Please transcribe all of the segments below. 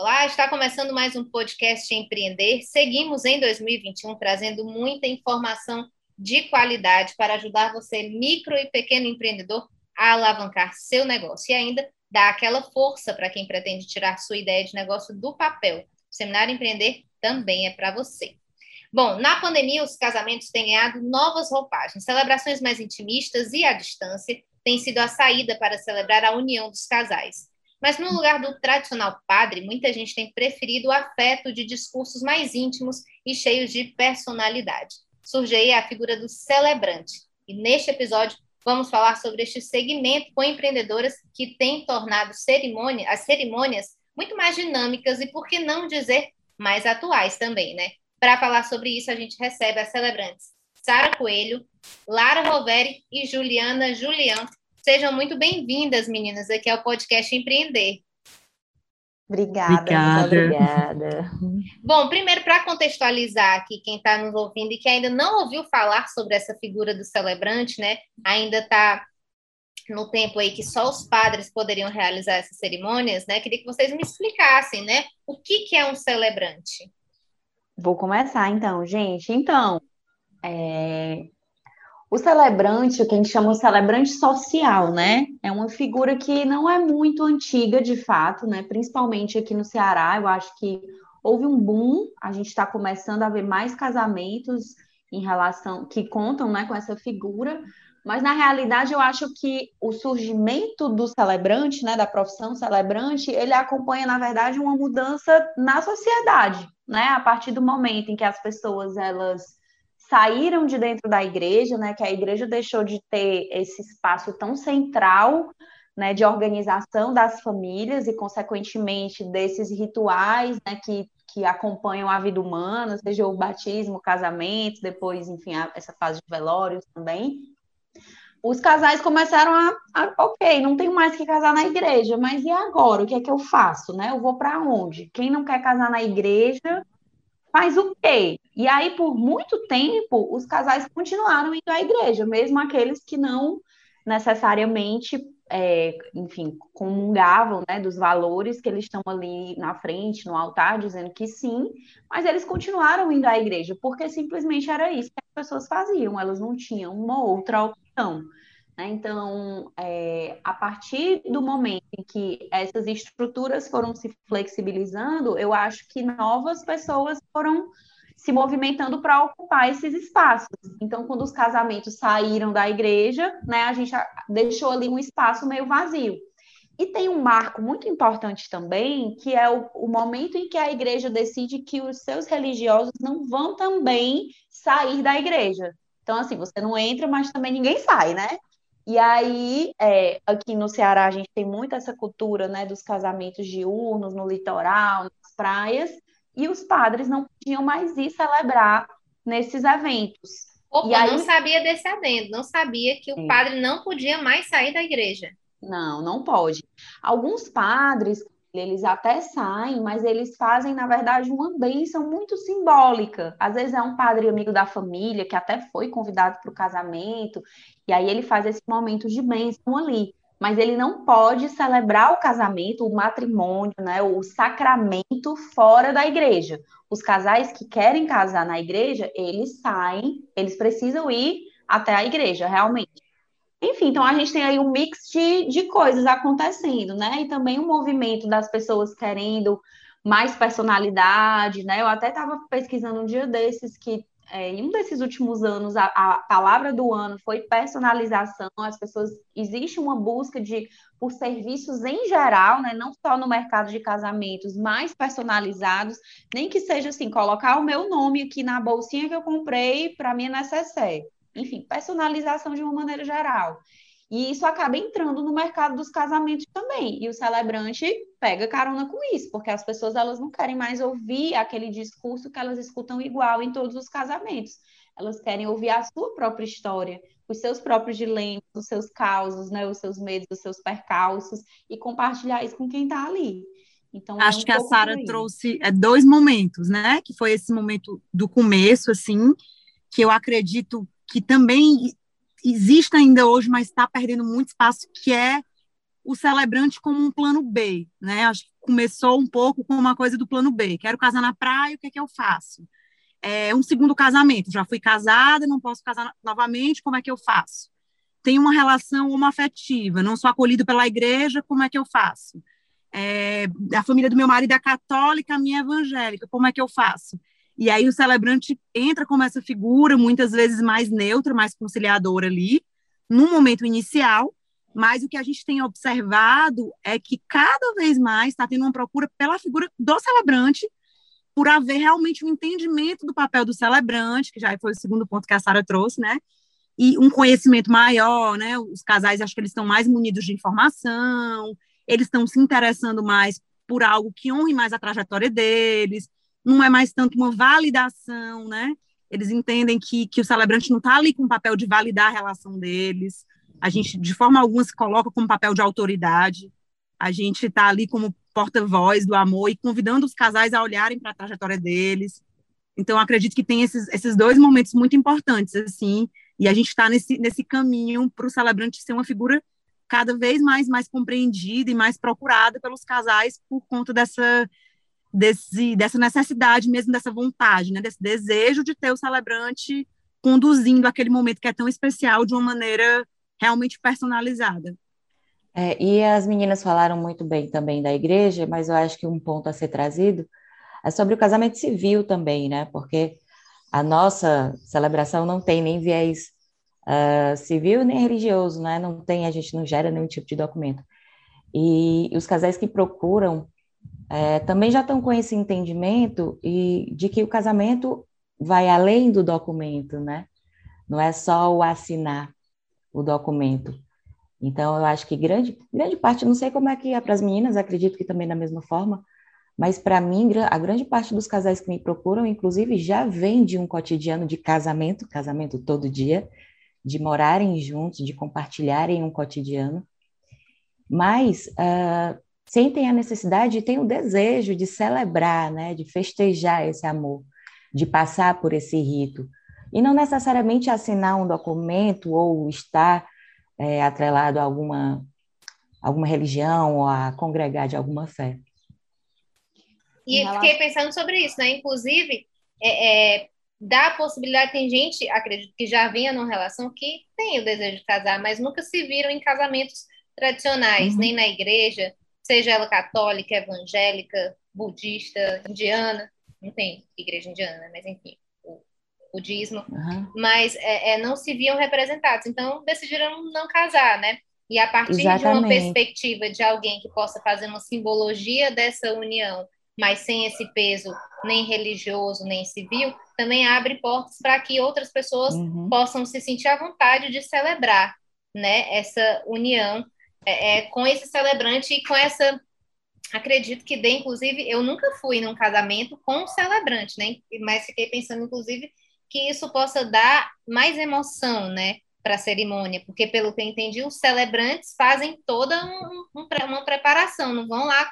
Olá, está começando mais um podcast Empreender. Seguimos em 2021 trazendo muita informação de qualidade para ajudar você, micro e pequeno empreendedor, a alavancar seu negócio e ainda dar aquela força para quem pretende tirar sua ideia de negócio do papel. O Seminário Empreender também é para você. Bom, na pandemia, os casamentos têm ganhado novas roupagens. Celebrações mais intimistas e à distância têm sido a saída para celebrar a união dos casais. Mas no lugar do tradicional padre, muita gente tem preferido o afeto de discursos mais íntimos e cheios de personalidade. Surge aí a figura do celebrante. E neste episódio vamos falar sobre este segmento com empreendedoras que têm tornado cerimônia, as cerimônias muito mais dinâmicas e, por que não dizer, mais atuais também, né? Para falar sobre isso, a gente recebe as celebrantes Sara Coelho, Lara Roveri e Juliana Julião, Sejam muito bem-vindas, meninas, aqui ao podcast Empreender. Obrigada, obrigada. obrigada. Bom, primeiro, para contextualizar aqui quem está nos ouvindo e que ainda não ouviu falar sobre essa figura do celebrante, né? Ainda está no tempo aí que só os padres poderiam realizar essas cerimônias, né? Queria que vocês me explicassem, né? O que, que é um celebrante? Vou começar então, gente. Então, é, o celebrante, o que a gente chama de celebrante social, né? É uma figura que não é muito antiga, de fato, né? Principalmente aqui no Ceará, eu acho que houve um boom, a gente está começando a ver mais casamentos em relação que contam né, com essa figura, mas na realidade eu acho que o surgimento do celebrante, né, da profissão celebrante, ele acompanha na verdade uma mudança na sociedade, né, a partir do momento em que as pessoas elas saíram de dentro da igreja, né, que a igreja deixou de ter esse espaço tão central, né, de organização das famílias e, consequentemente, desses rituais, né, que, que acompanham a vida humana, seja o batismo, o casamento, depois, enfim, a, essa fase de velórios também. Os casais começaram a, a, ok, não tenho mais que casar na igreja, mas e agora? O que é que eu faço, né? Eu vou para onde? Quem não quer casar na igreja faz o quê? E aí, por muito tempo, os casais continuaram indo à igreja, mesmo aqueles que não necessariamente, é, enfim, comungavam né, dos valores que eles estão ali na frente, no altar, dizendo que sim, mas eles continuaram indo à igreja, porque simplesmente era isso que as pessoas faziam, elas não tinham uma outra opção. Né? Então, é, a partir do momento em que essas estruturas foram se flexibilizando, eu acho que novas pessoas foram se movimentando para ocupar esses espaços. Então, quando os casamentos saíram da igreja, né, a gente deixou ali um espaço meio vazio. E tem um marco muito importante também, que é o, o, momento em que a igreja decide que os seus religiosos não vão também sair da igreja. Então, assim, você não entra, mas também ninguém sai, né? E aí, é, aqui no Ceará, a gente tem muito essa cultura né, dos casamentos diurnos no litoral, nas praias, e os padres não podiam mais ir celebrar nesses eventos. Opa, e aí... não sabia desse adendo, não sabia que o padre não podia mais sair da igreja. Não, não pode. Alguns padres, eles até saem, mas eles fazem, na verdade, uma bênção muito simbólica. Às vezes é um padre amigo da família que até foi convidado para o casamento, e aí ele faz esse momento de bênção ali. Mas ele não pode celebrar o casamento, o matrimônio, né, o sacramento fora da igreja. Os casais que querem casar na igreja, eles saem, eles precisam ir até a igreja, realmente. Enfim, então a gente tem aí um mix de, de coisas acontecendo, né? E também o um movimento das pessoas querendo mais personalidade, né? Eu até estava pesquisando um dia desses que é, em um desses últimos anos a, a, palavra do ano foi personalização. As pessoas existe uma busca de por serviços em geral, né? Não só no mercado de casamentos, mais personalizados, nem que seja assim colocar o meu nome aqui na bolsinha que eu comprei para minha necessaire enfim, personalização de uma maneira geral. E isso acaba entrando no mercado dos casamentos também. E o celebrante pega carona com isso, porque as pessoas elas não querem mais ouvir aquele discurso que elas escutam igual em todos os casamentos. Elas querem ouvir a sua própria história, os seus próprios dilemas, os seus causos, né, os seus medos, os seus percalços e compartilhar isso com quem está ali. Então, é acho é um que a Sara trouxe é, dois momentos, né? Que foi esse momento do começo, assim, que eu acredito que também existe ainda hoje, mas está perdendo muito espaço, que é o celebrante como um plano B, né? Acho que começou um pouco com uma coisa do plano B. Quero casar na praia, o que é que eu faço? É um segundo casamento. Já fui casada, não posso casar novamente, como é que eu faço? Tenho uma relação homoafetiva, não sou acolhido pela igreja, como é que eu faço? É, a família do meu marido é católica, a minha é evangélica, como é que eu faço? E aí o celebrante entra como essa figura, muitas vezes mais neutra, mais conciliadora ali, no momento inicial, mas o que a gente tem observado é que cada vez mais está tendo uma procura pela figura do celebrante, por haver realmente um entendimento do papel do celebrante, que já foi o segundo ponto que a Sara trouxe, né? E um conhecimento maior, né? Os casais, acho que eles estão mais munidos de informação, eles estão se interessando mais por algo que honre mais a trajetória deles, não é mais tanto uma validação, né? Eles entendem que, que o celebrante não está ali com o papel de validar a relação deles. A gente, de forma alguma, se coloca como papel de autoridade. A gente está ali como porta-voz do amor e convidando os casais a olharem para a trajetória deles. Então, acredito que tem esses, esses dois momentos muito importantes, assim, e a gente está nesse, nesse caminho para o celebrante ser uma figura cada vez mais, mais compreendida e mais procurada pelos casais por conta dessa desse, dessa necessidade mesmo, dessa vontade, né, desse desejo de ter o celebrante conduzindo aquele momento que é tão especial de uma maneira realmente personalizada. É, e as meninas falaram muito bem também da igreja, mas eu acho que um ponto a ser trazido é sobre o casamento civil também, né? Porque a nossa celebração não tem nem viés uh, civil nem religioso, né? Não tem, a gente não gera nenhum tipo de documento. E os casais que procuram é, também já estão com esse entendimento e de que o casamento vai além do documento, né? Não é só o assinar o documento. Então, eu acho que grande, grande parte, não sei como é que é para as meninas, acredito que também da mesma forma, mas para mim, a grande parte dos casais que me procuram, inclusive, já vem de um cotidiano de casamento, casamento todo dia, de morarem juntos, de compartilharem um cotidiano, mas uh, sentem a necessidade e têm o desejo de celebrar, né, de festejar esse amor, de passar por esse rito. E não necessariamente assinar um documento ou estar é, atrelado a alguma, alguma religião ou a congregar de alguma fé. E fiquei pensando sobre isso, né? Inclusive, é, é, dá a possibilidade, tem gente, acredito que já vinha numa relação que tem o desejo de casar, mas nunca se viram em casamentos tradicionais, uhum. nem na igreja, seja ela católica, evangélica, budista, indiana, não tem igreja indiana, né? mas enfim, o budismo, uhum. mas é, é, não se viam representados, então decidiram não casar, né? E a partir Exatamente. de uma perspectiva de alguém que possa fazer uma simbologia dessa união, mas sem esse peso nem religioso, nem civil, também abre portas para que outras pessoas uhum. possam se sentir à vontade de celebrar, né, essa união é, é, com esse celebrante e com essa. Acredito que dê, inclusive, eu nunca fui num casamento com um celebrante, né? Mas fiquei pensando, inclusive, que isso possa dar mais emoção, né? Para a cerimônia, porque, pelo que eu entendi, os celebrantes fazem toda um, um, uma preparação, não vão lá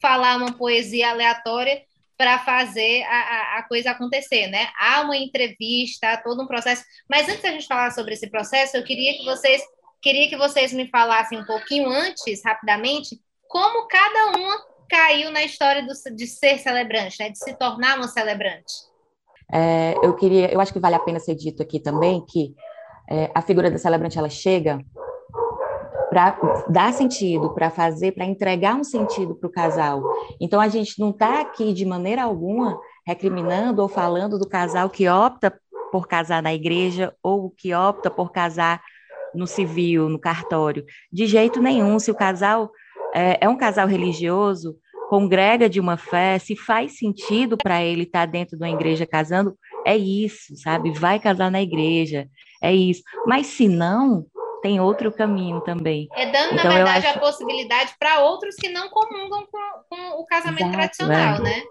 falar uma poesia aleatória para fazer a, a, coisa acontecer, né? Há uma entrevista, há todo um processo. Mas antes da gente falar sobre esse processo, eu queria que vocês Queria que vocês me falassem um pouquinho antes, rapidamente, como cada uma caiu na história do, de ser celebrante, né? de se tornar uma celebrante. É, eu queria, eu acho que vale a pena ser dito aqui também que é, a figura da celebrante ela chega para dar sentido, para fazer, para entregar um sentido para o casal. Então a gente não está aqui de maneira alguma recriminando ou falando do casal que opta por casar na igreja ou que opta por casar no civil, no cartório. De jeito nenhum. Se o casal é, é um casal religioso, congrega de uma fé, se faz sentido para ele estar tá dentro de uma igreja casando, é isso, sabe? Vai casar na igreja, é isso. Mas se não, tem outro caminho também. É dando, então, na verdade, acho... a possibilidade para outros que não comungam com, com o casamento Exato, tradicional, é. né?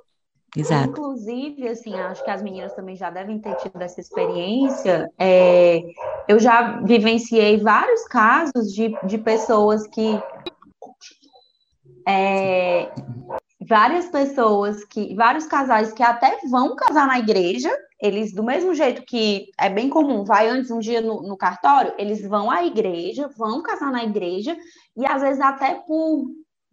Exato. Inclusive, assim, acho que as meninas também já devem ter tido essa experiência. É, eu já vivenciei vários casos de, de pessoas que. É, várias pessoas que. Vários casais que até vão casar na igreja, eles, do mesmo jeito que é bem comum, vai antes um dia no, no cartório, eles vão à igreja, vão casar na igreja, e às vezes até por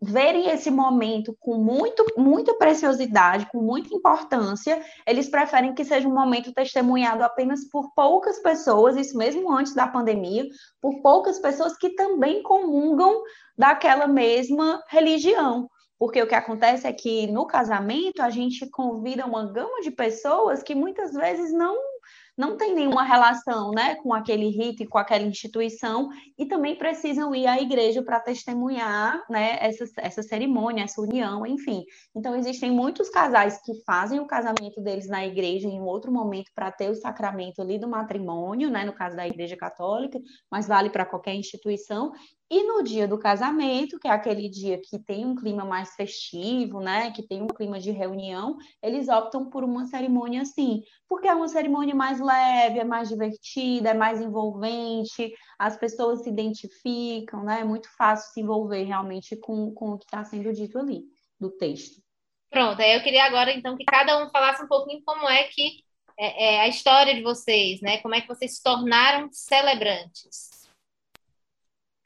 verem esse momento com muito, muita preciosidade, com muita importância, eles preferem que seja um momento testemunhado apenas por poucas pessoas, isso mesmo antes da pandemia, por poucas pessoas que também comungam daquela mesma religião. Porque o que acontece é que no casamento a gente convida uma gama de pessoas que muitas vezes não não tem nenhuma relação né, com aquele rito e com aquela instituição, e também precisam ir à igreja para testemunhar né, essa, essa cerimônia, essa união, enfim. Então, existem muitos casais que fazem o casamento deles na igreja em outro momento para ter o sacramento ali do matrimônio, né, no caso da Igreja Católica, mas vale para qualquer instituição, e no dia do casamento, que é aquele dia que tem um clima mais festivo, né, que tem um clima de reunião, eles optam por uma cerimônia assim, porque é uma cerimônia mais leve, é mais divertida, é mais envolvente, as pessoas se identificam, né, é muito fácil se envolver realmente com, com o que está sendo dito ali, do texto. Pronto, aí eu queria agora, então, que cada um falasse um pouquinho como é que é, é a história de vocês, né, como é que vocês se tornaram celebrantes.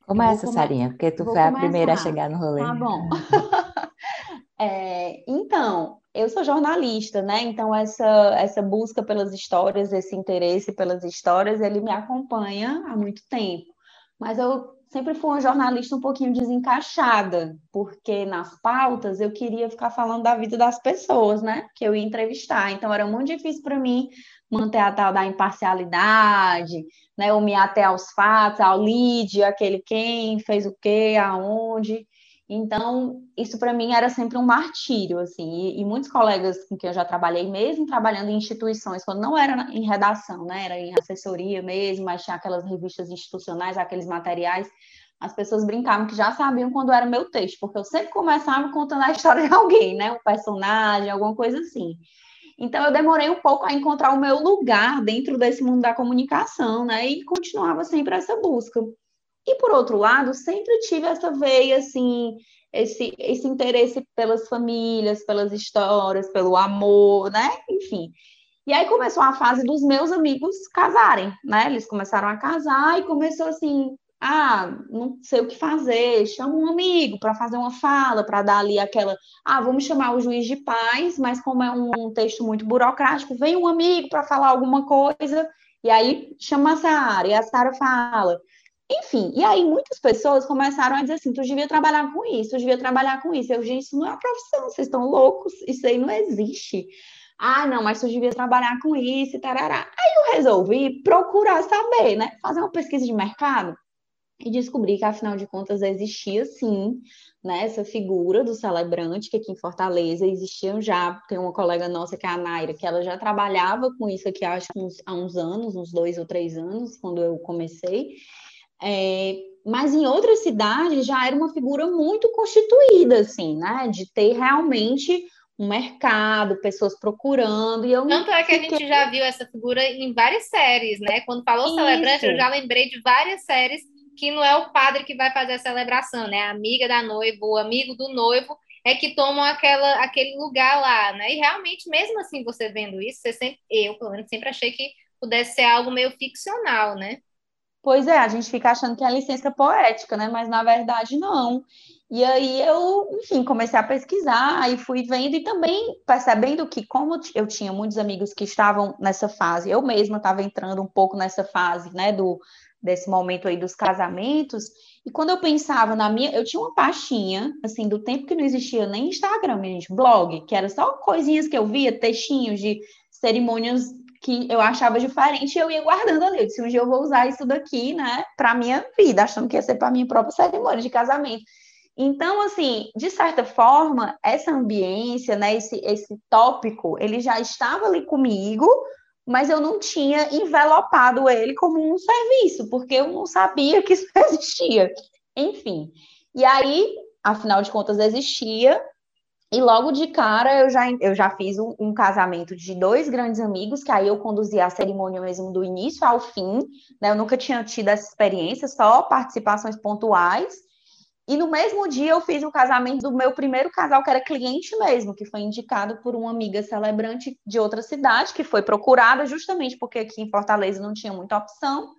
Começa, come... Sarinha, porque tu foi a primeira a chegar no rolê. Tá bom. é, então, eu sou jornalista, né? Então, essa, essa busca pelas histórias, esse interesse pelas histórias, ele me acompanha há muito tempo. Mas eu sempre fui uma jornalista um pouquinho desencaixada, porque nas pautas eu queria ficar falando da vida das pessoas, né? Que eu ia entrevistar. Então, era muito difícil para mim manter a tal da imparcialidade, né, ou me até aos fatos, ao lead, aquele quem fez o quê, aonde. Então, isso para mim era sempre um martírio, assim, e, e, muitos colegas com quem eu já trabalhei, mesmo trabalhando em instituições, quando não era em redação, né, era em assessoria mesmo, mas tinha aquelas revistas institucionais, aqueles materiais, as pessoas brincavam que já sabiam quando era meu texto, porque eu sempre começava contando a história de alguém, né, um personagem, alguma coisa assim. Então, eu demorei um pouco a encontrar o meu lugar dentro desse mundo da comunicação, né? E continuava sempre essa busca. E, por outro lado, sempre tive essa veia, assim, esse, esse interesse pelas famílias, pelas histórias, pelo amor, né? Enfim. E aí começou a fase dos meus amigos casarem, né? Eles começaram a casar e começou assim, ah, não sei o que fazer, chama um amigo para fazer uma fala, para dar ali aquela, ah, vamos chamar o juiz de paz, mas como é um texto muito burocrático, vem um amigo para falar alguma coisa, e aí chama a Sara, e a Sara fala. Enfim, e aí muitas pessoas começaram a dizer assim, tu devia trabalhar com isso, tu devia trabalhar com isso. Eu, gente, isso não é uma profissão, vocês estão loucos, isso aí não existe. Ah, não, mas tu devia trabalhar com isso e tarará. Aí eu resolvi procurar saber, né? Fazer uma pesquisa de mercado e descobri que, afinal de contas, existia sim né, essa figura do celebrante, que aqui em Fortaleza existiam já. Tem uma colega nossa, que é a Naira, que ela já trabalhava com isso aqui acho que uns, há uns anos, uns dois ou três anos, quando eu comecei. É, mas em outras cidades já era uma figura muito constituída, assim, né? De ter realmente um mercado, pessoas procurando. E eu Tanto é que fiquei... a gente já viu essa figura em várias séries, né? Quando falou Isso. celebrante, eu já lembrei de várias séries que não é o padre que vai fazer a celebração, né? A amiga da noiva, o amigo do noivo é que tomam aquela, aquele lugar lá, né? E realmente, mesmo assim, você vendo isso, você sempre, eu, pelo menos, sempre achei que pudesse ser algo meio ficcional, né? Pois é, a gente fica achando que é licença poética, né? Mas na verdade não. E aí eu, enfim, comecei a pesquisar, aí fui vendo e também percebendo que, como eu tinha muitos amigos que estavam nessa fase, eu mesma estava entrando um pouco nessa fase, né, do desse momento aí dos casamentos. E quando eu pensava na minha, eu tinha uma pastinha, assim, do tempo que não existia nem Instagram, gente, blog, que era só coisinhas que eu via, textinhos de cerimônias que eu achava diferente e eu ia guardando ali. Eu disse, um dia eu vou usar isso daqui, né, para minha vida, achando que ia ser para minha própria cerimônia de casamento. Então, assim, de certa forma, essa ambiência, né, esse, esse tópico, ele já estava ali comigo, mas eu não tinha envelopado ele como um serviço, porque eu não sabia que isso existia. Enfim. E aí, afinal de contas, existia. E logo de cara eu já, eu já fiz um, um, casamento de dois grandes amigos, que aí eu conduzia a cerimônia mesmo do início ao fim, né? Eu nunca tinha tido essa experiência, só participações pontuais. E no mesmo dia eu fiz o casamento do meu primeiro casal, que era cliente mesmo, que foi indicado por uma amiga celebrante de outra cidade, que foi procurada justamente porque aqui em Fortaleza não tinha muita opção.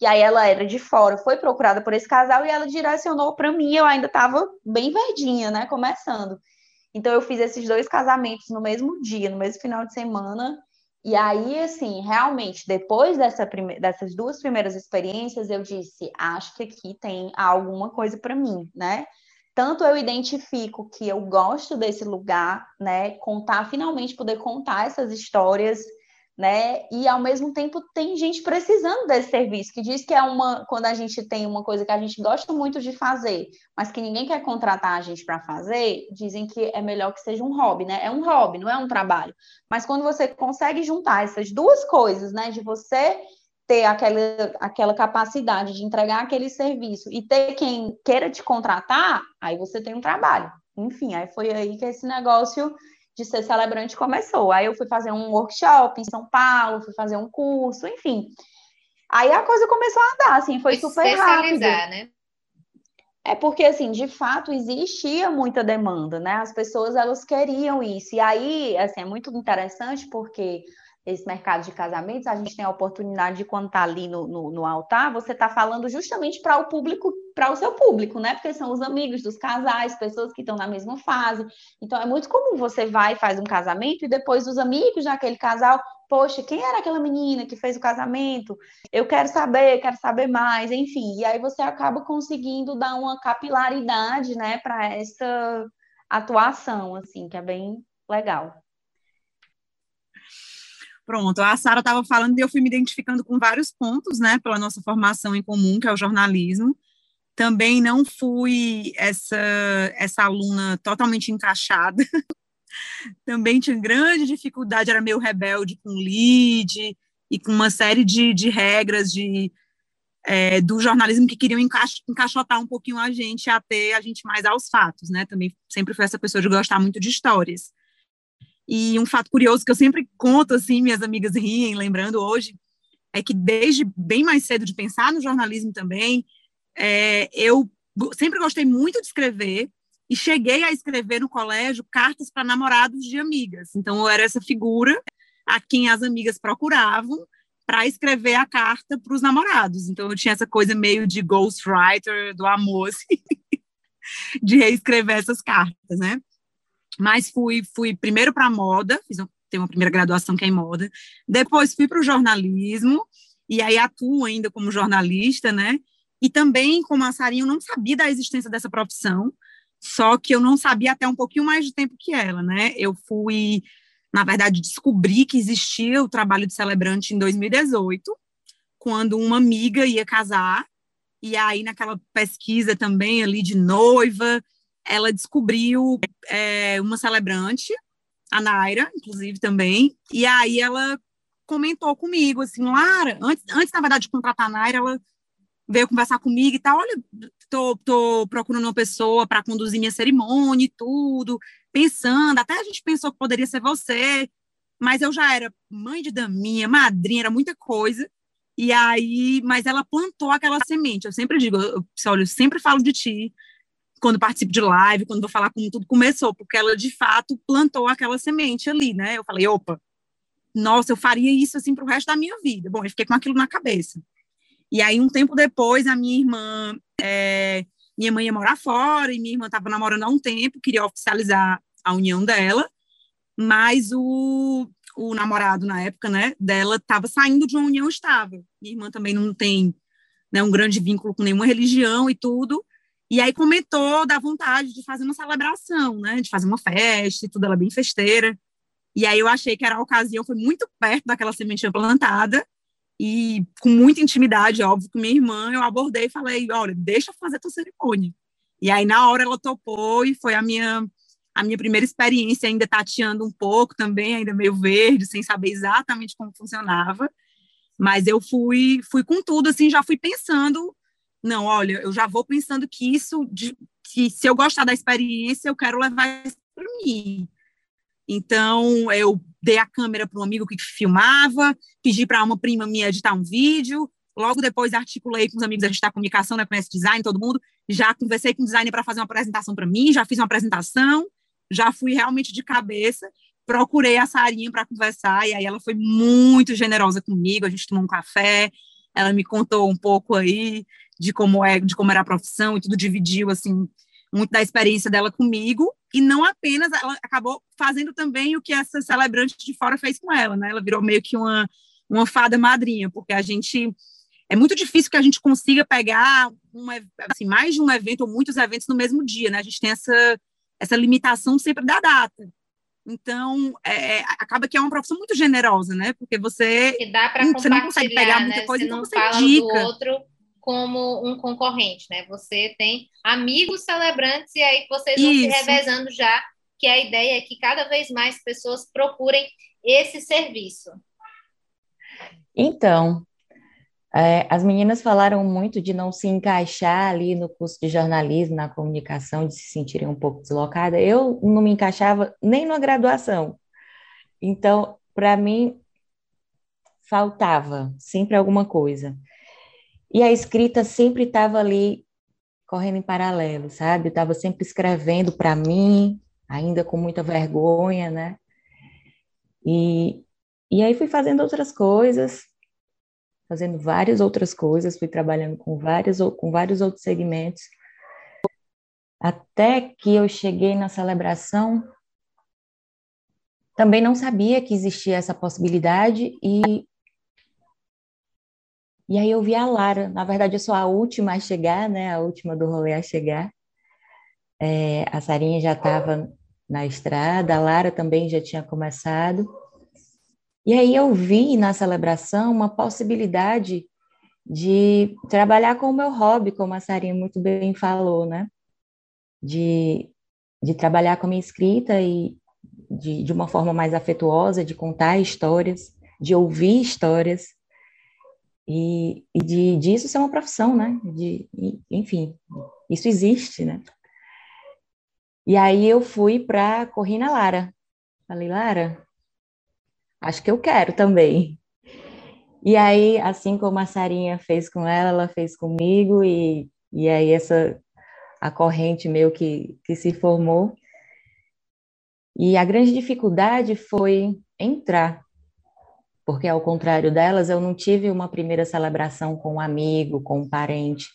E aí ela era de fora, foi procurada por esse casal e ela direcionou para mim. Eu ainda estava bem verdinha, né, começando. Então eu fiz esses dois casamentos no mesmo dia, no mesmo final de semana. E aí, assim, realmente, depois dessa prime... dessas duas primeiras experiências, eu disse: acho que aqui tem alguma coisa para mim, né? Tanto eu identifico que eu gosto desse lugar, né? Contar, finalmente poder contar essas histórias né? E ao mesmo tempo tem gente precisando desse serviço, que diz que é uma quando a gente tem uma coisa que a gente gosta muito de fazer, mas que ninguém quer contratar a gente para fazer, dizem que é melhor que seja um hobby, né? É um hobby, não é um trabalho. Mas quando você consegue juntar essas duas coisas, né, de você ter aquela, aquela capacidade de entregar aquele serviço e ter quem queira te contratar, aí você tem um trabalho. Enfim, aí foi aí que esse negócio de ser celebrante começou. Aí eu fui fazer um workshop em São Paulo, fui fazer um curso, enfim. Aí a coisa começou a andar, assim, foi super rápido. né? É porque, assim, de fato, existia muita demanda, né? As pessoas, elas queriam isso. E aí, assim, é muito interessante porque esse mercado de casamentos, a gente tem a oportunidade de, quando está ali no, no, no, altar, você está falando justamente para o público, para o seu público, né? Porque são os amigos dos casais, pessoas que estão na mesma fase. Então, é muito comum você vai e faz um casamento e depois os amigos daquele casal, poxa, quem era aquela menina que fez o casamento? Eu quero saber, quero saber mais, enfim. E aí você acaba conseguindo dar uma capilaridade, né, para essa atuação, assim, que é bem legal. Pronto, a Sara estava falando e eu fui me identificando com vários pontos, né, pela nossa formação em comum, que é o jornalismo. Também não fui essa, essa aluna totalmente encaixada. Também tinha grande dificuldade, era meio rebelde com lead e com uma série de, de regras de, é, do jornalismo que queriam encaixotar um pouquinho a gente até a gente mais aos fatos, né? Também sempre fui essa pessoa de gostar muito de histórias. E um fato curioso que eu sempre conto, assim, minhas amigas riem, lembrando hoje, é que desde bem mais cedo de pensar no jornalismo também, é, eu sempre gostei muito de escrever e cheguei a escrever no colégio cartas para namorados de amigas. Então, eu era essa figura a quem as amigas procuravam para escrever a carta para os namorados. Então, eu tinha essa coisa meio de ghostwriter do amor, assim, de reescrever essas cartas, né? Mas fui, fui primeiro para moda, fiz um, tenho uma primeira graduação que é em moda, depois fui para o jornalismo, e aí atuo ainda como jornalista, né? E também, como a Sarinha, eu não sabia da existência dessa profissão, só que eu não sabia até um pouquinho mais de tempo que ela, né? Eu fui, na verdade, descobri que existia o trabalho de celebrante em 2018, quando uma amiga ia casar, e aí naquela pesquisa também ali de noiva, ela descobriu é, uma celebrante, a Naira, inclusive também, e aí ela comentou comigo, assim, Lara, antes, antes na verdade, de contratar a Naira, ela veio conversar comigo e tal, olha, tô, tô procurando uma pessoa para conduzir minha cerimônia e tudo, pensando, até a gente pensou que poderia ser você, mas eu já era mãe de daminha, madrinha, era muita coisa, e aí, mas ela plantou aquela semente, eu sempre digo, eu, eu sempre falo de ti, quando participo de live, quando vou falar como tudo começou, porque ela de fato plantou aquela semente ali, né? Eu falei, opa, nossa, eu faria isso assim para o resto da minha vida. Bom, eu fiquei com aquilo na cabeça. E aí, um tempo depois, a minha irmã, é, minha mãe ia morar fora, e minha irmã estava namorando há um tempo, queria oficializar a união dela, mas o, o namorado, na época, né, dela estava saindo de uma união estável. Minha irmã também não tem né, um grande vínculo com nenhuma religião e tudo, e aí comentou da vontade de fazer uma celebração, né? De fazer uma festa e tudo, ela bem festeira. E aí eu achei que era a ocasião, foi muito perto daquela sementinha plantada, e com muita intimidade, óbvio, com minha irmã, eu abordei e falei, olha, deixa eu fazer tua cerimônia. E aí, na hora, ela topou e foi a minha a minha primeira experiência ainda tateando um pouco também, ainda meio verde, sem saber exatamente como funcionava. Mas eu fui, fui com tudo, assim, já fui pensando, não, olha, eu já vou pensando que isso, de, que se eu gostar da experiência, eu quero levar isso para mim. Então, eu dei a câmera para um amigo que filmava, pedi para uma prima minha editar um vídeo, logo depois articulei com os amigos, a gente está comunicação, né, conhece design, todo mundo, já conversei com o designer para fazer uma apresentação para mim, já fiz uma apresentação, já fui realmente de cabeça, procurei a Sarinha para conversar, e aí ela foi muito generosa comigo, a gente tomou um café, ela me contou um pouco aí de como é, de como era a profissão e tudo dividiu assim muito da experiência dela comigo e não apenas ela acabou fazendo também o que essa celebrante de fora fez com ela, né? Ela virou meio que uma uma fada madrinha, porque a gente é muito difícil que a gente consiga pegar uma, assim, mais de um evento ou muitos eventos no mesmo dia, né? A gente tem essa essa limitação sempre da data. Então, é, acaba que é uma profissão muito generosa, né? Porque você, dá você não consegue pegar muita né? coisa, você então não você fala indica. do outro como um concorrente, né? Você tem amigos celebrantes e aí vocês vão Isso. se revezando já, que a ideia é que cada vez mais pessoas procurem esse serviço. Então, é, as meninas falaram muito de não se encaixar ali no curso de jornalismo, na comunicação, de se sentirem um pouco deslocada. Eu não me encaixava nem na graduação. Então, para mim, faltava sempre alguma coisa. E a escrita sempre estava ali correndo em paralelo, sabe? Eu estava sempre escrevendo para mim, ainda com muita vergonha, né? E, e aí fui fazendo outras coisas, fazendo várias outras coisas, fui trabalhando com, várias, com vários outros segmentos, até que eu cheguei na celebração, também não sabia que existia essa possibilidade e e aí eu vi a Lara, na verdade eu sou a última a chegar, né, a última do rolê a chegar. É, a Sarinha já estava na estrada, a Lara também já tinha começado. E aí eu vi na celebração uma possibilidade de trabalhar com o meu hobby, como a Sarinha muito bem falou, né? De, de trabalhar com a minha escrita e de, de uma forma mais afetuosa, de contar histórias, de ouvir histórias e, e de disso ser uma profissão, né? De, enfim, isso existe, né? E aí eu fui para Corrina Lara. Falei, Lara, acho que eu quero também. E aí, assim como a Sarinha fez com ela, ela fez comigo, e, e aí essa a corrente meio que, que se formou. E a grande dificuldade foi entrar, porque ao contrário delas, eu não tive uma primeira celebração com um amigo, com um parente.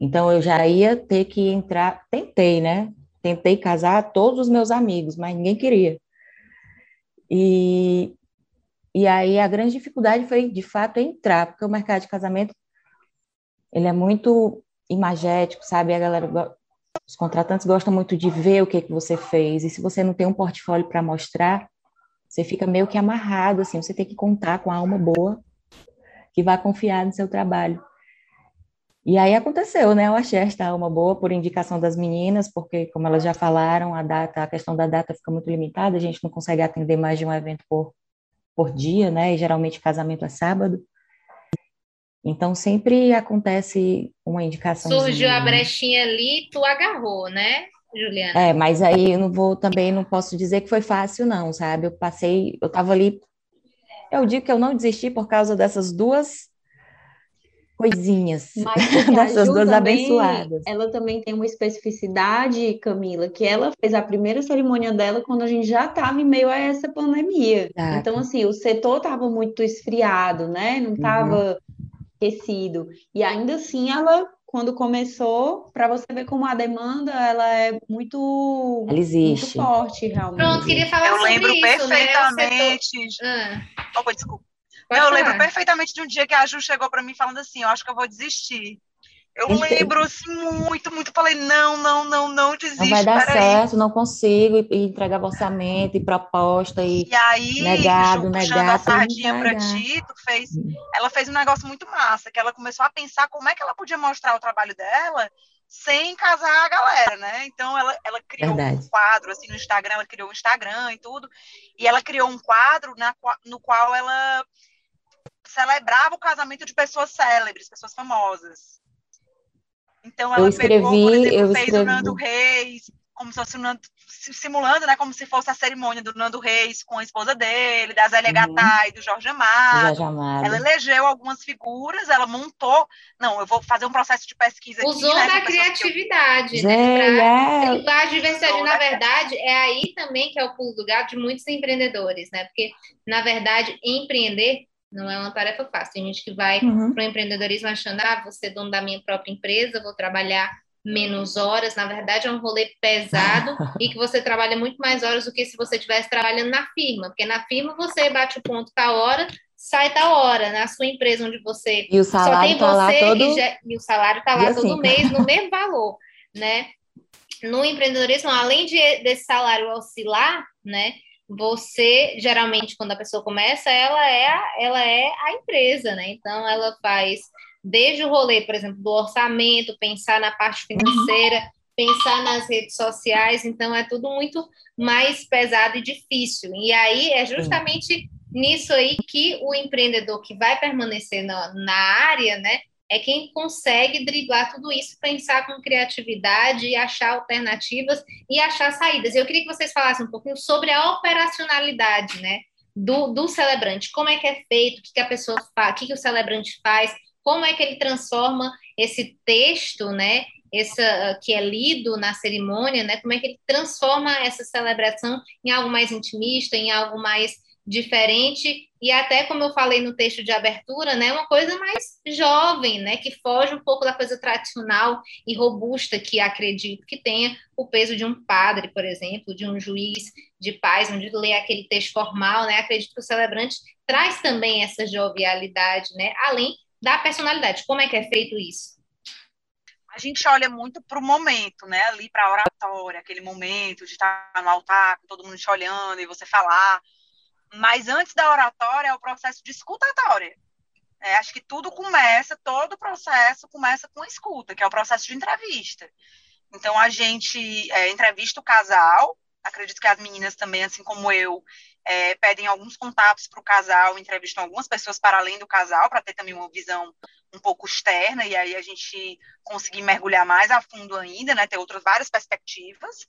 Então eu já ia ter que entrar, tentei, né? Tentei casar todos os meus amigos, mas ninguém queria. E, e aí a grande dificuldade foi, de fato, entrar, porque o mercado de casamento ele é muito imagético, sabe? A galera, os contratantes gostam muito de ver o que, que você fez, e se você não tem um portfólio para mostrar, você fica meio que amarrado, assim, você tem que contar com a alma boa que vai confiar no seu trabalho. E aí aconteceu, né? Eu achei esta alma boa por indicação das meninas, porque, como elas já falaram, a data, a questão da data fica muito limitada, a gente não consegue atender mais de um evento por por dia, né? E geralmente casamento é sábado. Então sempre acontece uma indicação. Surgiu a brechinha ali, tu agarrou, né, Juliana? É, mas aí eu não vou também não posso dizer que foi fácil não, sabe? Eu passei, eu tava ali eu digo que eu não desisti por causa dessas duas coisinhas dessas duas também, abençoadas. Ela também tem uma especificidade, Camila, que ela fez a primeira cerimônia dela quando a gente já estava em meio a essa pandemia. Exato. Então, assim, o setor estava muito esfriado, né? Não estava uhum. aquecido. E ainda assim, ela quando começou, para você ver como a demanda ela é muito, ela existe. muito forte, realmente. Pronto, queria falar Eu sobre lembro isso, perfeitamente. Né? Ah. Oh, desculpa. Pode eu falar. lembro perfeitamente de um dia que a Ju chegou para mim falando assim: Eu acho que eu vou desistir. Eu lembro assim muito, muito. Falei, não, não, não, não desiste. Não vai dar certo, aí. não consigo e, entregar orçamento e proposta e, e aí, negado, negado. a sardinha para ti, tu fez. Hum. Ela fez um negócio muito massa, que ela começou a pensar como é que ela podia mostrar o trabalho dela sem casar a galera, né? Então ela, ela criou Verdade. um quadro assim no Instagram, ela criou um Instagram e tudo, e ela criou um quadro na, no qual ela celebrava o casamento de pessoas célebres, pessoas famosas. Então ela escrevi, pegou, por exemplo, fez escrevi. o Nando Reis, como se fosse o Nando, simulando, né, como se fosse a cerimônia do Nando Reis com a esposa dele, da Zélia uhum. Gattai, do Jorge Amado. Jorge Amado. Ela elegeu algumas figuras, ela montou, não, eu vou fazer um processo de pesquisa Usou aqui, né, da criatividade, que... né, pra... a diversidade, Usou na verdade, é aí também que é o pulo do gato de muitos empreendedores, né, porque, na verdade, empreender não é uma tarefa fácil. Tem gente que vai uhum. para o empreendedorismo achando, ah, vou ser dono da minha própria empresa, vou trabalhar menos horas. Na verdade, é um rolê pesado e que você trabalha muito mais horas do que se você estivesse trabalhando na firma. Porque na firma você bate o ponto tal hora, sai tal hora. Na sua empresa onde você e o salário só tem tá você todo... e, já... e, o salário está lá todo assim. mês no mesmo valor, né? No empreendedorismo, além de, desse salário oscilar, né? Você geralmente quando a pessoa começa ela é a, ela é a empresa né? Então ela faz desde o rolê por exemplo do orçamento pensar na parte financeira pensar nas redes sociais. Então é tudo muito mais pesado e difícil. E aí é justamente nisso aí que o empreendedor que vai permanecer na, na área né é quem consegue driblar tudo isso, pensar com criatividade e achar alternativas e achar saídas. Eu queria que vocês falassem um pouquinho sobre a operacionalidade, né? Do, do celebrante, como é que é feito, o que, que a pessoa faz, o que, que o celebrante faz, como é que ele transforma esse texto, né, essa que é lido na cerimônia, né, como é que ele transforma essa celebração em algo mais intimista, em algo mais diferente e até como eu falei no texto de abertura, né, uma coisa mais jovem, né, que foge um pouco da coisa tradicional e robusta que acredito que tenha o peso de um padre, por exemplo, de um juiz de paz, onde lê aquele texto formal, né? Acredito que o celebrante traz também essa jovialidade, né, além da personalidade. Como é que é feito isso? a gente olha muito para o momento, né? Ali para a oratória, aquele momento de estar no altar, com todo mundo te olhando e você falar. Mas antes da oratória é o processo de escutatória. É, acho que tudo começa, todo o processo começa com escuta, que é o processo de entrevista. Então a gente é, entrevista o casal, acredito que as meninas também, assim como eu, é, pedem alguns contatos para o casal, entrevistam algumas pessoas para além do casal, para ter também uma visão um pouco externa, e aí a gente conseguir mergulhar mais a fundo ainda, né, ter outras várias perspectivas.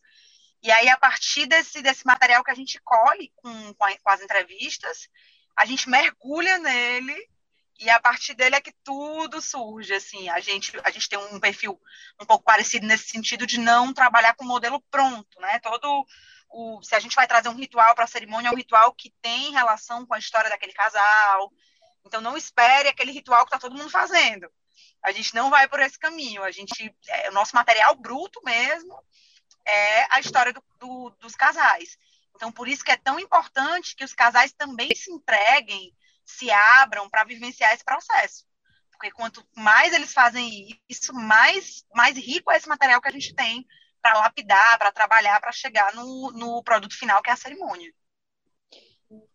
E aí, a partir desse, desse material que a gente colhe com, com, a, com as entrevistas, a gente mergulha nele e a partir dele é que tudo surge, assim, a gente, a gente tem um perfil um pouco parecido nesse sentido de não trabalhar com modelo pronto, né, todo o, se a gente vai trazer um ritual para a cerimônia, é um ritual que tem relação com a história daquele casal, então não espere aquele ritual que está todo mundo fazendo, a gente não vai por esse caminho, a gente, é o nosso material bruto mesmo, é a história do, do, dos casais. Então, por isso que é tão importante que os casais também se entreguem, se abram para vivenciar esse processo. Porque quanto mais eles fazem isso, mais, mais rico é esse material que a gente tem para lapidar, para trabalhar, para chegar no, no produto final, que é a cerimônia.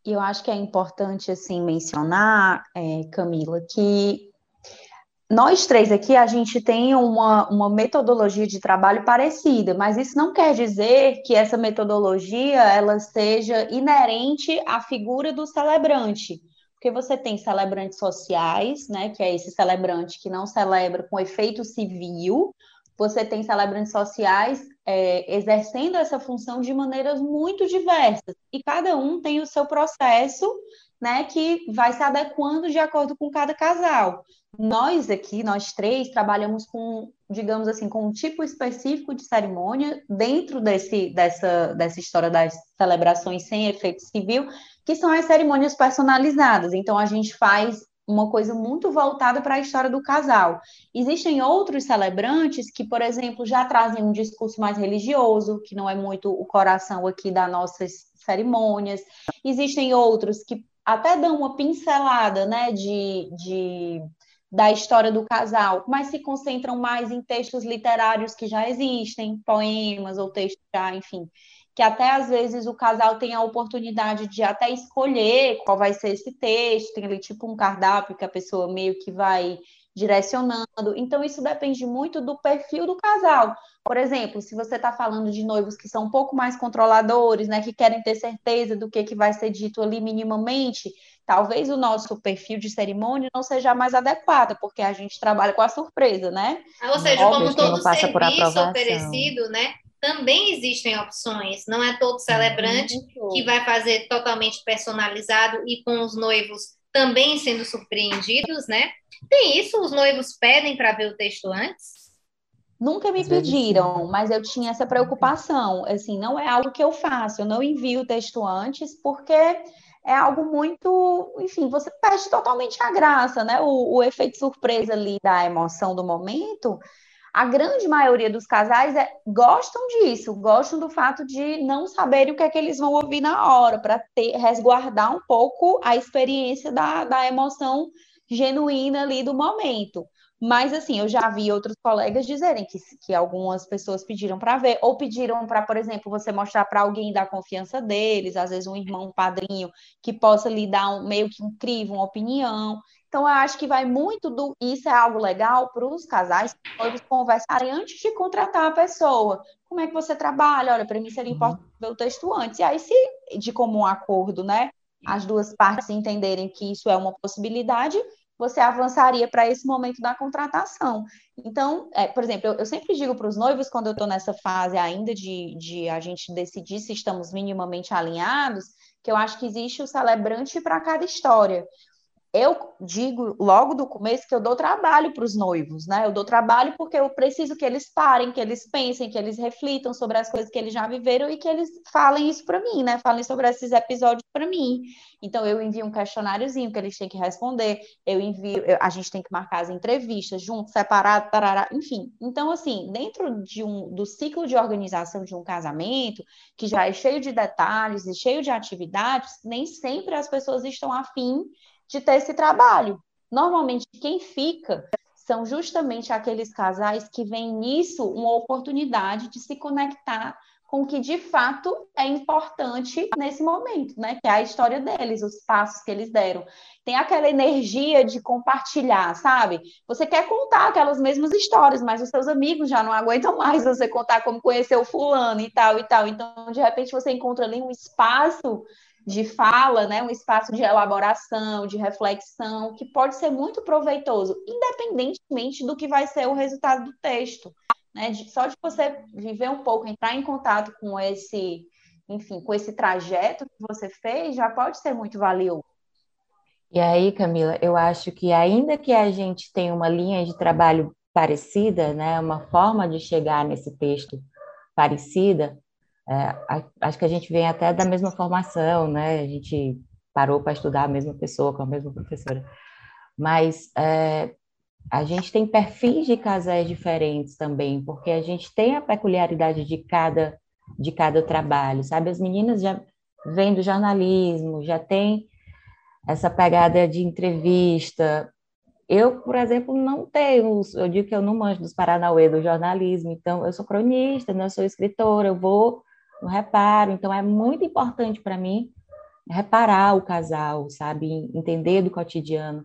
E eu acho que é importante, assim, mencionar, é, Camila, que nós três aqui, a gente tem uma, uma metodologia de trabalho parecida, mas isso não quer dizer que essa metodologia ela seja inerente à figura do celebrante, porque você tem celebrantes sociais, né, que é esse celebrante que não celebra com efeito civil, você tem celebrantes sociais é, exercendo essa função de maneiras muito diversas, e cada um tem o seu processo né, que vai se adequando de acordo com cada casal. Nós aqui, nós três, trabalhamos com, digamos assim, com um tipo específico de cerimônia dentro desse, dessa, dessa história das celebrações sem efeito civil, que são as cerimônias personalizadas. Então, a gente faz uma coisa muito voltada para a história do casal. Existem outros celebrantes que, por exemplo, já trazem um discurso mais religioso, que não é muito o coração aqui das nossas cerimônias. Existem outros que até dão uma pincelada, né, de, de da história do casal, mas se concentram mais em textos literários que já existem, poemas ou textos já, enfim, que até às vezes o casal tem a oportunidade de até escolher qual vai ser esse texto, tem ali tipo um cardápio que a pessoa meio que vai direcionando. Então, isso depende muito do perfil do casal. Por exemplo, se você está falando de noivos que são um pouco mais controladores, né, que querem ter certeza do que, que vai ser dito ali minimamente, talvez o nosso perfil de cerimônia não seja mais adequado, porque a gente trabalha com a surpresa, né? Ou seja, Óbvio, como todo serviço oferecido, né? Também existem opções, não é todo celebrante uhum. que vai fazer totalmente personalizado e com os noivos também sendo surpreendidos, né? Tem isso? Os noivos pedem para ver o texto antes? Nunca me pediram, mas eu tinha essa preocupação. Assim, não é algo que eu faço, eu não envio o texto antes, porque é algo muito, enfim, você perde totalmente a graça, né? O, o efeito surpresa ali da emoção do momento. A grande maioria dos casais é, gostam disso, gostam do fato de não saberem o que é que eles vão ouvir na hora, para resguardar um pouco a experiência da, da emoção genuína ali do momento. Mas, assim, eu já vi outros colegas dizerem que, que algumas pessoas pediram para ver, ou pediram para, por exemplo, você mostrar para alguém da confiança deles, às vezes um irmão, um padrinho, que possa lhe dar um, meio que um crivo, uma opinião. Então, eu acho que vai muito do. Isso é algo legal para os casais eles conversarem antes de contratar a pessoa. Como é que você trabalha? Olha, para mim seria uhum. importante ver o texto antes. E aí, se de comum acordo, né? As duas partes entenderem que isso é uma possibilidade, você avançaria para esse momento da contratação. Então, é, por exemplo, eu, eu, sempre digo para os noivos, quando eu estou nessa fase ainda de, de a gente decidir se estamos minimamente alinhados, que eu acho que existe o celebrante para cada história eu digo logo do começo que eu dou trabalho para os noivos, né? Eu dou trabalho porque eu preciso que eles parem, que eles pensem, que eles reflitam sobre as coisas que eles já viveram e que eles falem isso para mim, né? Falem sobre esses episódios para mim. Então eu envio um questionáriozinho que eles têm que responder, eu envio, eu, a gente tem que marcar as entrevistas junto, separado, tarará, enfim. Então assim, dentro de um do ciclo de organização de um casamento, que já é cheio de detalhes e cheio de atividades, nem sempre as pessoas estão afim de ter esse trabalho. Normalmente, quem fica são justamente aqueles casais que veem nisso uma oportunidade de se conectar com o que de fato é importante nesse momento, né? Que é a história deles, os passos que eles deram. Tem aquela energia de compartilhar, sabe? Você quer contar aquelas mesmas histórias, mas os seus amigos já não aguentam mais você contar como conheceu fulano e tal e tal. Então, de repente, você encontra ali um espaço de fala, né, um espaço de elaboração, de reflexão, que pode ser muito proveitoso, independentemente do que vai ser o resultado do texto. Né? Só de você viver um pouco, entrar em contato com esse, enfim, com esse trajeto que você fez, já pode ser muito valioso. E aí, Camila, eu acho que ainda que a gente tenha uma linha de trabalho parecida, né, uma forma de chegar nesse texto parecida, é, acho que a gente vem até da mesma formação, né? A gente parou para estudar a mesma pessoa com a mesma professora. Mas é, a gente tem perfis de casais diferentes também, porque a gente tem a peculiaridade de cada de cada trabalho, sabe? As meninas já vêm do jornalismo, já tem essa pegada de entrevista. Eu, por exemplo, não tenho, eu digo que eu não manjo dos Paranauê do jornalismo, então eu sou cronista, não né? sou escritora, eu vou no reparo. Então, é muito importante para mim reparar o casal, sabe? Entender do cotidiano.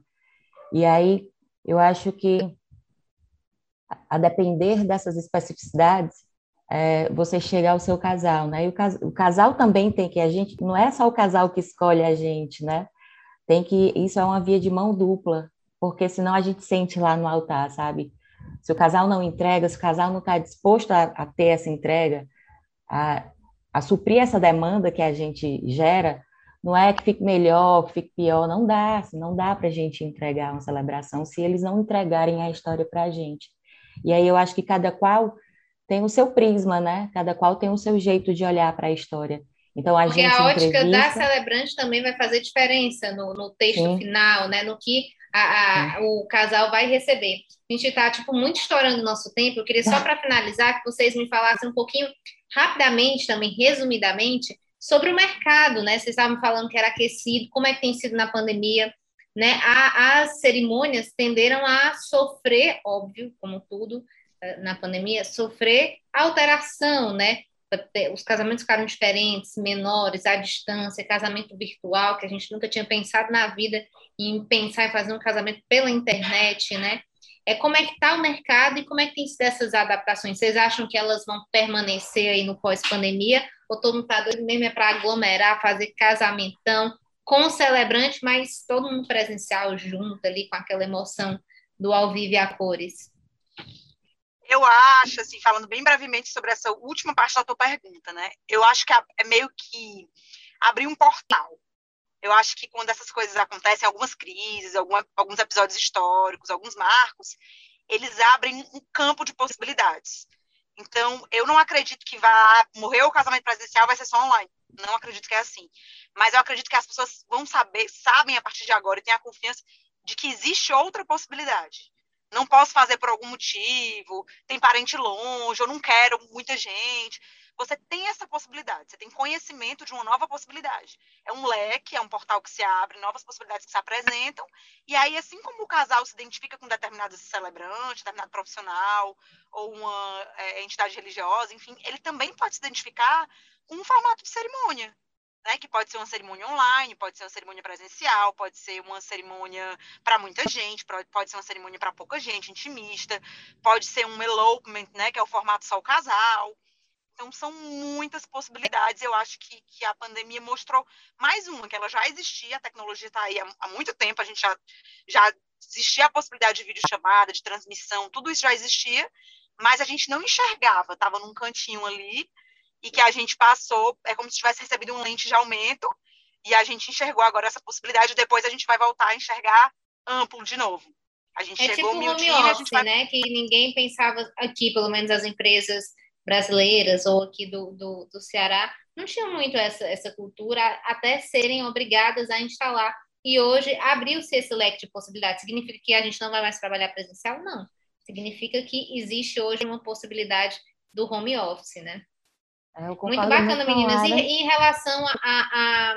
E aí, eu acho que, a depender dessas especificidades, é, você chega ao seu casal, né? E o, cas o casal também tem que, a gente, não é só o casal que escolhe a gente, né? Tem que, isso é uma via de mão dupla, porque senão a gente sente lá no altar, sabe? Se o casal não entrega, se o casal não está disposto a, a, ter essa entrega, a, a suprir essa demanda que a gente gera, não é que fique melhor, que fique pior, não dá, assim, não dá para a gente entregar uma celebração se eles não entregarem a história para a gente. E aí eu acho que cada qual tem o seu prisma, né? Cada qual tem o seu jeito de olhar para a história. Então a Porque gente a ótica entrevista... da celebrante também vai fazer diferença no, no texto Sim. final, né? No que a, a, o casal vai receber. A gente está tipo muito estourando o nosso tempo. Eu queria só para finalizar que vocês me falassem um pouquinho rapidamente, também resumidamente, sobre o mercado, né? Vocês estavam falando que era aquecido, como é que tem sido na pandemia. né, as cerimônias tenderam a sofrer, óbvio, como tudo eh, na pandemia, sofrer alteração, né? Os casamentos ficaram diferentes, menores, à distância, casamento virtual, que a gente nunca tinha pensado na vida em pensar em fazer um casamento pela internet, né? É como é que está o mercado e como é que tem sido essas adaptações? Vocês acham que elas vão permanecer aí no pós-pandemia? Ou todo mundo está doido mesmo é para aglomerar, fazer casamentão, com o celebrante, mas todo mundo presencial junto ali, com aquela emoção do ao vivo e a cores. Eu acho, assim, falando bem brevemente sobre essa última parte da tua pergunta, né? Eu acho que é meio que abrir um portal. Eu acho que quando essas coisas acontecem, algumas crises, alguma, alguns episódios históricos, alguns marcos, eles abrem um campo de possibilidades. Então, eu não acredito que vá morrer o casamento presencial, vai ser só online. Não acredito que é assim. Mas eu acredito que as pessoas vão saber, sabem a partir de agora e têm a confiança de que existe outra possibilidade. Não posso fazer por algum motivo, tem parente longe, eu não quero muita gente. Você tem essa possibilidade, você tem conhecimento de uma nova possibilidade. É um leque, é um portal que se abre, novas possibilidades que se apresentam. E aí, assim como o casal se identifica com determinado celebrante, determinado profissional, ou uma é, entidade religiosa, enfim, ele também pode se identificar com um formato de cerimônia né, que pode ser uma cerimônia online, pode ser uma cerimônia presencial, pode ser uma cerimônia para muita gente, pode ser uma cerimônia para pouca gente, intimista, pode ser um elopement, né, que é o formato só o casal. Então, são muitas possibilidades. Eu acho que, que a pandemia mostrou mais uma, que ela já existia, a tecnologia está aí há, há, muito tempo, a gente já, já existia a possibilidade de videochamada, de transmissão, tudo isso já existia, mas a gente não enxergava, estava num cantinho ali, e que a gente passou, é como se tivesse recebido um lente de aumento, e a gente enxergou agora essa possibilidade, depois a gente vai voltar a enxergar amplo de novo. A gente é chegou tipo home office, vai... né? Que ninguém pensava aqui, pelo menos as empresas brasileiras ou aqui do, do, do Ceará, não tinham muito essa, essa cultura, até serem obrigadas a instalar. E hoje abriu-se esse leque de possibilidades. Significa que a gente não vai mais trabalhar presencial? Não. Significa que existe hoje uma possibilidade do home office, né? É, muito bacana, meninas. E em relação à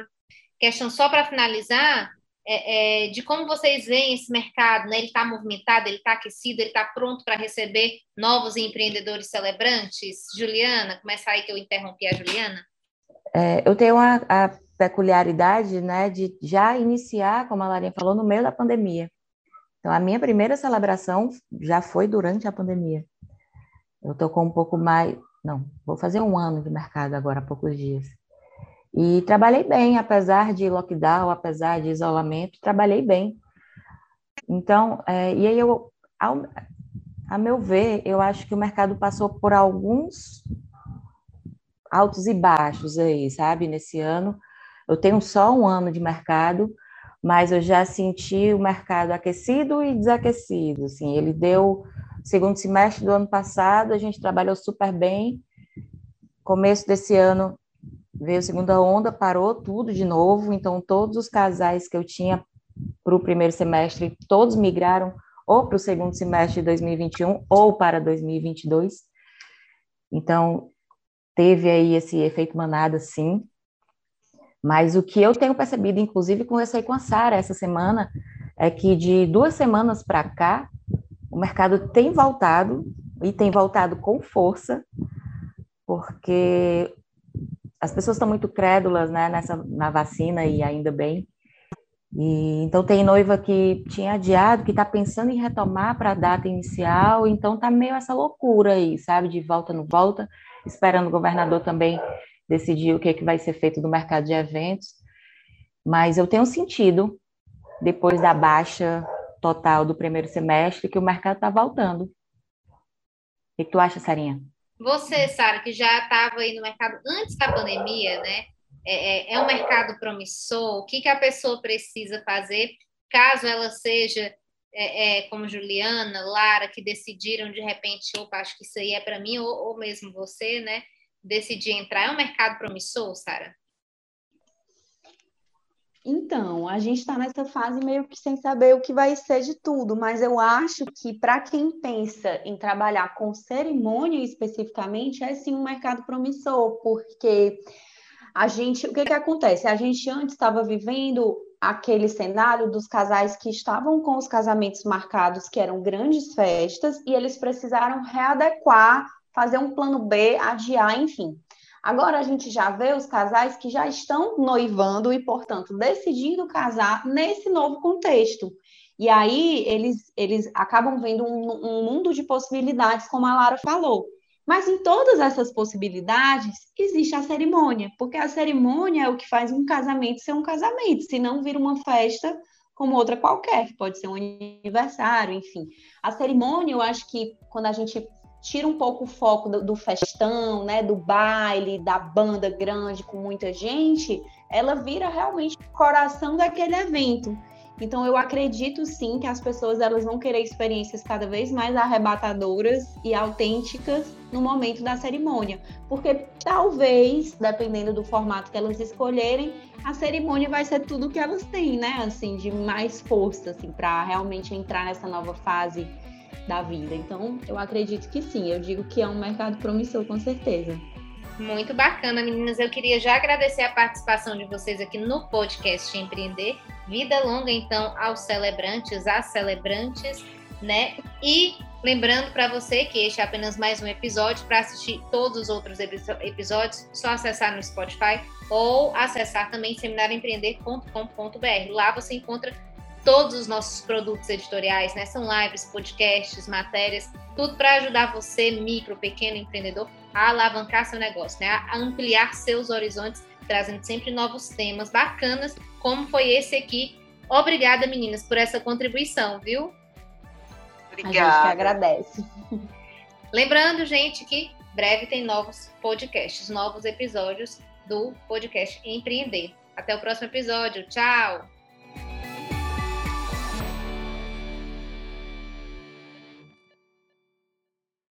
questão, só para finalizar, é, é, de como vocês veem esse mercado, né? Ele está movimentado, ele está aquecido, ele está pronto para receber novos empreendedores celebrantes? Juliana, começa aí que eu interrompi a Juliana. É, eu tenho a, a, peculiaridade, né, de já iniciar, como a Larinha falou, no meio da pandemia. Então, a minha primeira celebração já foi durante a pandemia. Eu estou com um pouco mais, não, vou fazer um ano de mercado agora, há poucos dias. E trabalhei bem, apesar de lockdown, apesar de isolamento, trabalhei bem. Então, é, e aí eu, ao, a meu ver, eu acho que o mercado passou por alguns altos e baixos aí, sabe? Nesse ano, eu tenho só um ano de mercado, mas eu já senti o mercado aquecido e desaquecido. Assim, ele deu Segundo semestre do ano passado, a gente trabalhou super bem. Começo desse ano veio a segunda onda, parou tudo de novo. Então, todos os casais que eu tinha para o primeiro semestre, todos migraram ou para o segundo semestre de 2021 ou para 2022. Então, teve aí esse efeito manada, sim. Mas o que eu tenho percebido, inclusive conversei com a Sara essa semana, é que de duas semanas para cá, o mercado tem voltado e tem voltado com força, porque as pessoas estão muito crédulas né, nessa, na vacina e ainda bem. E, então tem noiva que tinha adiado, que está pensando em retomar para a data inicial, então está meio essa loucura aí, sabe, de volta no volta, esperando o governador também decidir o que, é que vai ser feito do mercado de eventos. Mas eu tenho sentido, depois da baixa total do primeiro semestre que o mercado está voltando. O que tu acha, Sarinha? Você, Sara, que já estava aí no mercado antes da pandemia, né? É, é, é um mercado promissor. O que, que a pessoa precisa fazer caso ela seja é, é, como Juliana, Lara, que decidiram de repente, opa, acho que isso aí é para mim, ou, ou mesmo você, né? Decidir entrar. É um mercado promissor, Sara? Então, a gente está nessa fase meio que sem saber o que vai ser de tudo, mas eu acho que para quem pensa em trabalhar com cerimônia especificamente, é sim um mercado promissor, porque a gente, o que que acontece? A gente antes estava vivendo aquele cenário dos casais que estavam com os casamentos marcados, que eram grandes festas, e eles precisaram readequar, fazer um plano B, adiar, enfim. Agora a gente já vê os casais que já estão noivando e, portanto, decidindo casar nesse novo contexto. E aí eles, eles acabam vendo um, um mundo de possibilidades, como a Lara falou. Mas em todas essas possibilidades existe a cerimônia, porque a cerimônia é o que faz um casamento ser um casamento, se não vira uma festa como outra qualquer, que pode ser um aniversário, enfim. A cerimônia, eu acho que quando a gente tira um pouco o foco do, do festão, né, do baile, da banda grande com muita gente, ela vira realmente o coração daquele evento. Então eu acredito sim que as pessoas elas vão querer experiências cada vez mais arrebatadoras e autênticas no momento da cerimônia, porque talvez, dependendo do formato que elas escolherem, a cerimônia vai ser tudo que elas têm, né? Assim, de mais força assim para realmente entrar nessa nova fase da vida. Então, eu acredito que sim, eu digo que é um mercado promissor com certeza. Muito bacana, meninas. Eu queria já agradecer a participação de vocês aqui no podcast Empreender. Vida longa, então, aos celebrantes, às celebrantes, né? E lembrando para você que este é apenas mais um episódio. Para assistir todos os outros episódios, só acessar no Spotify ou acessar também seminarioempreender.com.br. Lá você encontra todos os nossos produtos editoriais, né? São lives, podcasts, matérias, tudo para ajudar você, micro, pequeno empreendedor, a alavancar seu negócio, né? A ampliar seus horizontes, trazendo sempre novos temas bacanas, como foi esse aqui. Obrigada, meninas, por essa contribuição, viu? Obrigada. A gente agradece. Lembrando, gente, que breve tem novos podcasts, novos episódios do podcast Empreender. Até o próximo episódio. Tchau!